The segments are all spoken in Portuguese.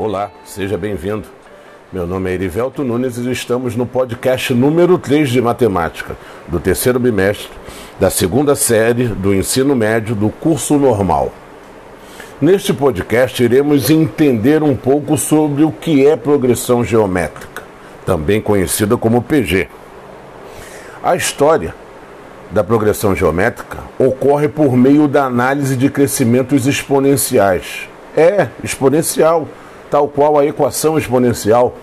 Olá, seja bem-vindo. Meu nome é Erivelto Nunes e estamos no podcast número 3 de matemática, do terceiro bimestre, da segunda série do ensino médio do curso normal. Neste podcast, iremos entender um pouco sobre o que é progressão geométrica, também conhecida como PG. A história da progressão geométrica ocorre por meio da análise de crescimentos exponenciais. É, exponencial tal qual a equação exponencial.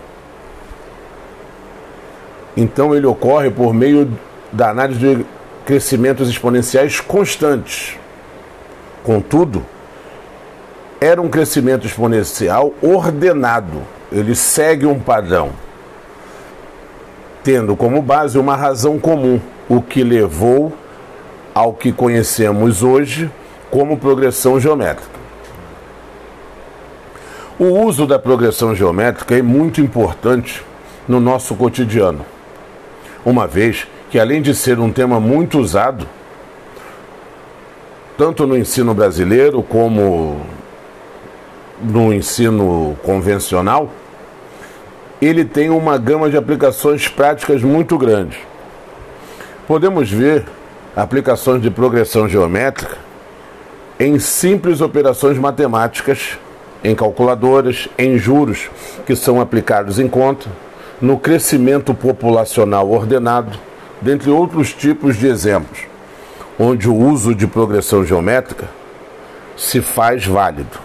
Então ele ocorre por meio da análise de crescimentos exponenciais constantes. Contudo, era um crescimento exponencial ordenado, ele segue um padrão, tendo como base uma razão comum, o que levou ao que conhecemos hoje como progressão geométrica. O uso da progressão geométrica é muito importante no nosso cotidiano, uma vez que, além de ser um tema muito usado, tanto no ensino brasileiro como no ensino convencional, ele tem uma gama de aplicações práticas muito grande. Podemos ver aplicações de progressão geométrica em simples operações matemáticas em calculadoras, em juros que são aplicados em conta, no crescimento populacional ordenado, dentre outros tipos de exemplos, onde o uso de progressão geométrica se faz válido.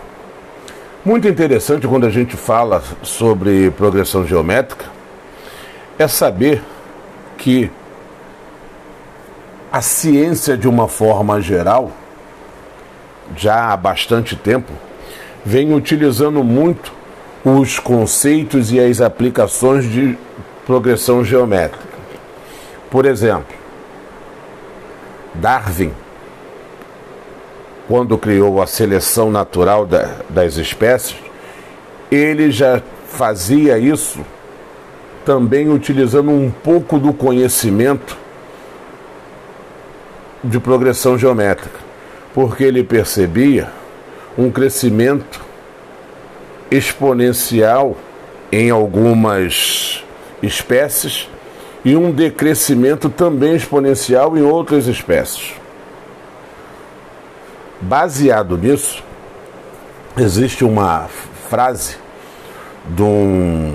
Muito interessante quando a gente fala sobre progressão geométrica é saber que a ciência, de uma forma geral, já há bastante tempo, vem utilizando muito os conceitos e as aplicações de progressão geométrica. Por exemplo, Darwin, quando criou a seleção natural da, das espécies, ele já fazia isso também utilizando um pouco do conhecimento de progressão geométrica, porque ele percebia um crescimento exponencial em algumas espécies e um decrescimento também exponencial em outras espécies. Baseado nisso, existe uma frase de um,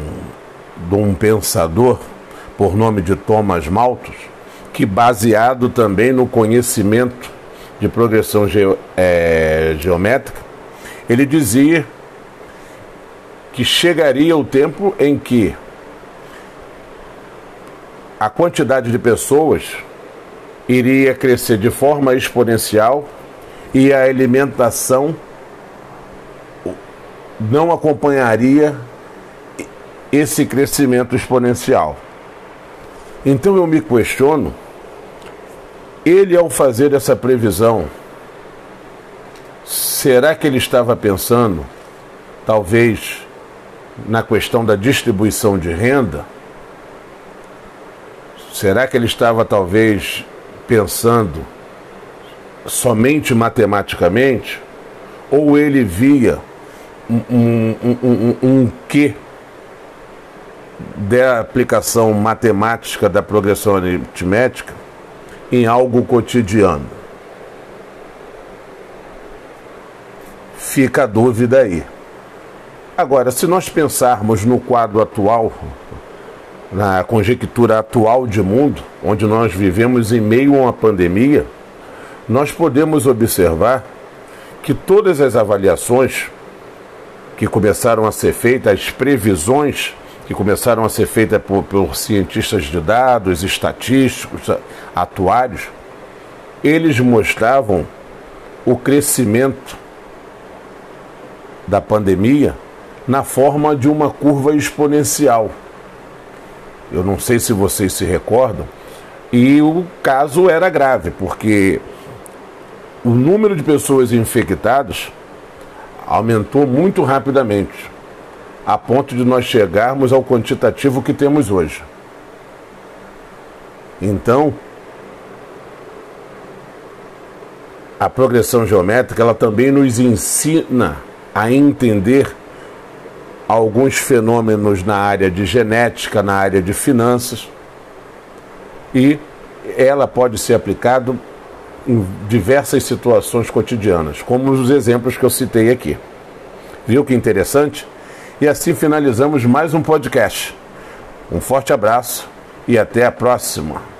de um pensador por nome de Thomas Malthus, que baseado também no conhecimento de progressão ge, é, geométrica, ele dizia que chegaria o tempo em que a quantidade de pessoas iria crescer de forma exponencial e a alimentação não acompanharia esse crescimento exponencial. Então eu me questiono, ele ao fazer essa previsão, Será que ele estava pensando, talvez, na questão da distribuição de renda? Será que ele estava, talvez, pensando somente matematicamente? Ou ele via um, um, um, um, quê da aplicação matemática da progressão aritmética em algo cotidiano? Fica a dúvida aí. Agora, se nós pensarmos no quadro atual, na conjectura atual de mundo, onde nós vivemos em meio a uma pandemia, nós podemos observar que todas as avaliações que começaram a ser feitas, as previsões que começaram a ser feitas por, por cientistas de dados, estatísticos, atuários, eles mostravam o crescimento da pandemia na forma de uma curva exponencial. Eu não sei se vocês se recordam, e o caso era grave, porque o número de pessoas infectadas aumentou muito rapidamente, a ponto de nós chegarmos ao quantitativo que temos hoje. Então, a progressão geométrica ela também nos ensina a entender alguns fenômenos na área de genética, na área de finanças, e ela pode ser aplicada em diversas situações cotidianas, como os exemplos que eu citei aqui. Viu que interessante? E assim finalizamos mais um podcast. Um forte abraço e até a próxima.